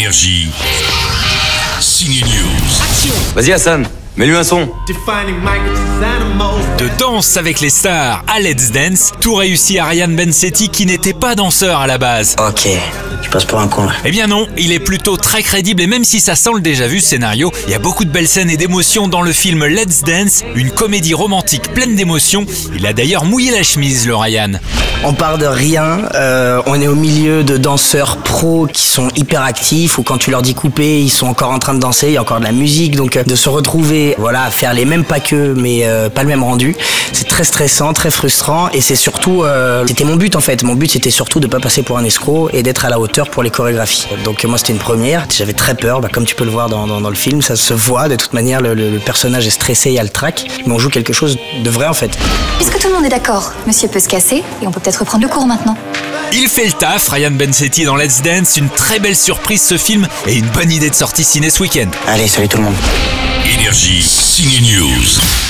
Énergie. Signe News. Vas-y Hassan, mets-lui un son. De danse avec les stars à Let's Dance, tout réussit à Ryan Bensetti qui n'était pas danseur à la base. Ok, je passe pour un con là. Eh bien non, il est plutôt très crédible et même si ça sent le déjà vu ce scénario, il y a beaucoup de belles scènes et d'émotions dans le film Let's Dance, une comédie romantique pleine d'émotions. Il a d'ailleurs mouillé la chemise, le Ryan. On part de rien, euh, on est au milieu de danseurs pros qui sont hyper actifs ou quand tu leur dis couper, ils sont encore en train de danser, il y a encore de la musique, donc euh, de se retrouver, voilà, à faire les mêmes pas qu'eux mais euh, pas le même rendu, c'est très stressant, très frustrant et c'est surtout, euh, c'était mon but en fait, mon but c'était surtout de pas passer pour un escroc et d'être à la hauteur pour les chorégraphies. Donc moi c'était une première, j'avais très peur, bah, comme tu peux le voir dans, dans, dans le film, ça se voit de toute manière, le, le- le personnage est stressé, il y a le trac, mais on joue quelque chose de vrai en fait. Est-ce que tout le monde est d'accord? Monsieur peut se casser et on peut peut-être reprendre le cours maintenant. Il fait le taf, Ryan Bensetti dans Let's Dance, une très belle surprise ce film et une bonne idée de sortie ciné ce week-end. Allez, salut tout le monde. Énergie. Signe News.